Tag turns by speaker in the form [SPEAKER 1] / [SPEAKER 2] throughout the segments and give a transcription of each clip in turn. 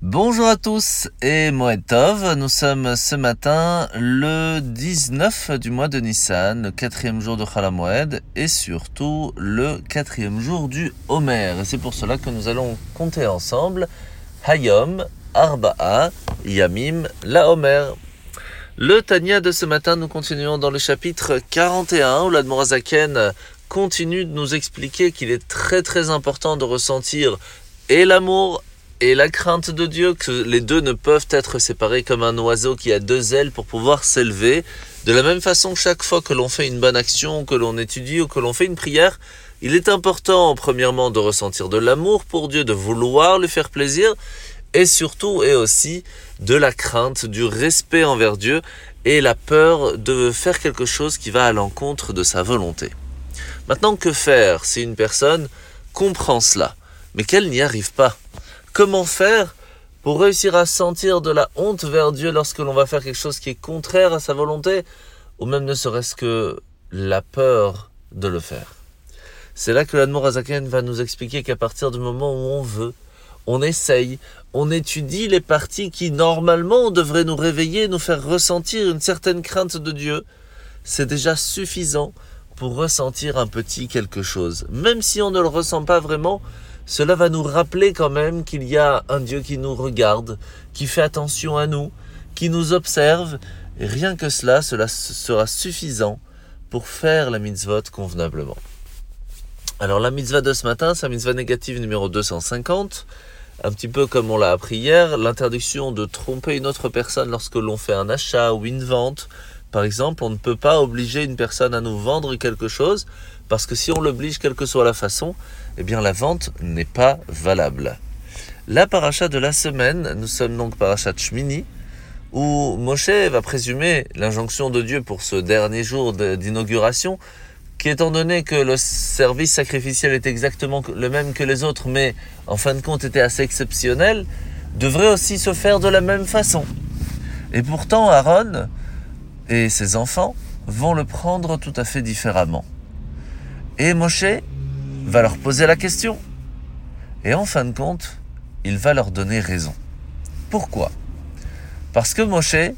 [SPEAKER 1] Bonjour à tous et Moed Tov. Nous sommes ce matin le 19 du mois de Nissan, le quatrième jour de Chalamoed et surtout le quatrième jour du Homer. Et c'est pour cela que nous allons compter ensemble Hayom, Arba'a, Yamim, la Homer. Le Tania de ce matin, nous continuons dans le chapitre 41 où l'Admorazaken continue de nous expliquer qu'il est très très important de ressentir et l'amour et la crainte de Dieu, que les deux ne peuvent être séparés comme un oiseau qui a deux ailes pour pouvoir s'élever. De la même façon, chaque fois que l'on fait une bonne action, que l'on étudie ou que l'on fait une prière, il est important, premièrement, de ressentir de l'amour pour Dieu, de vouloir lui faire plaisir, et surtout et aussi de la crainte, du respect envers Dieu et la peur de faire quelque chose qui va à l'encontre de sa volonté. Maintenant, que faire si une personne comprend cela, mais qu'elle n'y arrive pas Comment faire pour réussir à sentir de la honte vers Dieu lorsque l'on va faire quelque chose qui est contraire à sa volonté, ou même ne serait-ce que la peur de le faire C'est là que l'Admorazaken va nous expliquer qu'à partir du moment où on veut, on essaye, on étudie les parties qui normalement devraient nous réveiller, nous faire ressentir une certaine crainte de Dieu, c'est déjà suffisant pour ressentir un petit quelque chose. Même si on ne le ressent pas vraiment, cela va nous rappeler quand même qu'il y a un Dieu qui nous regarde, qui fait attention à nous, qui nous observe, rien que cela, cela sera suffisant pour faire la mitzvot convenablement. Alors la mitzvah de ce matin, c'est la mitzvah négative numéro 250, un petit peu comme on l'a appris hier, l'interdiction de tromper une autre personne lorsque l'on fait un achat ou une vente. Par exemple, on ne peut pas obliger une personne à nous vendre quelque chose, parce que si on l'oblige, quelle que soit la façon, eh bien la vente n'est pas valable. La paracha de la semaine, nous sommes donc paracha Shmini, où Moshe va présumer l'injonction de Dieu pour ce dernier jour d'inauguration, qui étant donné que le service sacrificiel est exactement le même que les autres, mais en fin de compte était assez exceptionnel, devrait aussi se faire de la même façon. Et pourtant, Aaron et ses enfants vont le prendre tout à fait différemment. Et Moshe va leur poser la question. Et en fin de compte, il va leur donner raison. Pourquoi? Parce que Moshe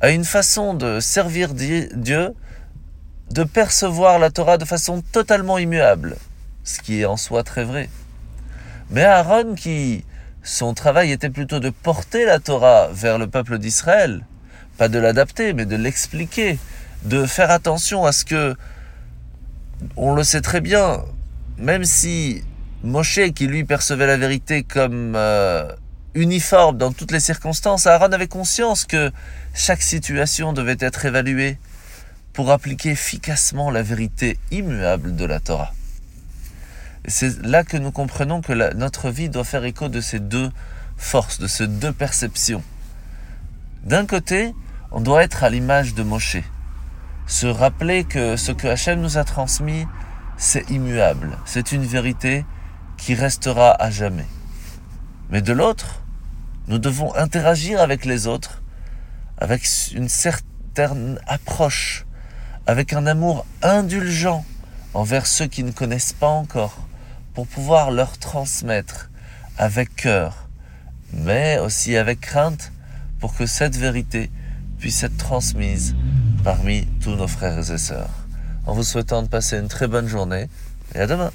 [SPEAKER 1] a une façon de servir Dieu, de percevoir la Torah de façon totalement immuable, ce qui est en soi très vrai. Mais Aaron, qui son travail était plutôt de porter la Torah vers le peuple d'Israël, pas de l'adapter, mais de l'expliquer, de faire attention à ce que, on le sait très bien, même si Moshe, qui lui percevait la vérité comme euh, uniforme dans toutes les circonstances, Aaron avait conscience que chaque situation devait être évaluée pour appliquer efficacement la vérité immuable de la Torah. C'est là que nous comprenons que notre vie doit faire écho de ces deux forces, de ces deux perceptions. D'un côté, on doit être à l'image de Moshe, se rappeler que ce que Hachem nous a transmis, c'est immuable, c'est une vérité qui restera à jamais. Mais de l'autre, nous devons interagir avec les autres avec une certaine approche, avec un amour indulgent envers ceux qui ne connaissent pas encore, pour pouvoir leur transmettre avec cœur, mais aussi avec crainte, pour que cette vérité puisse être transmise parmi tous nos frères et sœurs en vous souhaitant de passer une très bonne journée et à demain.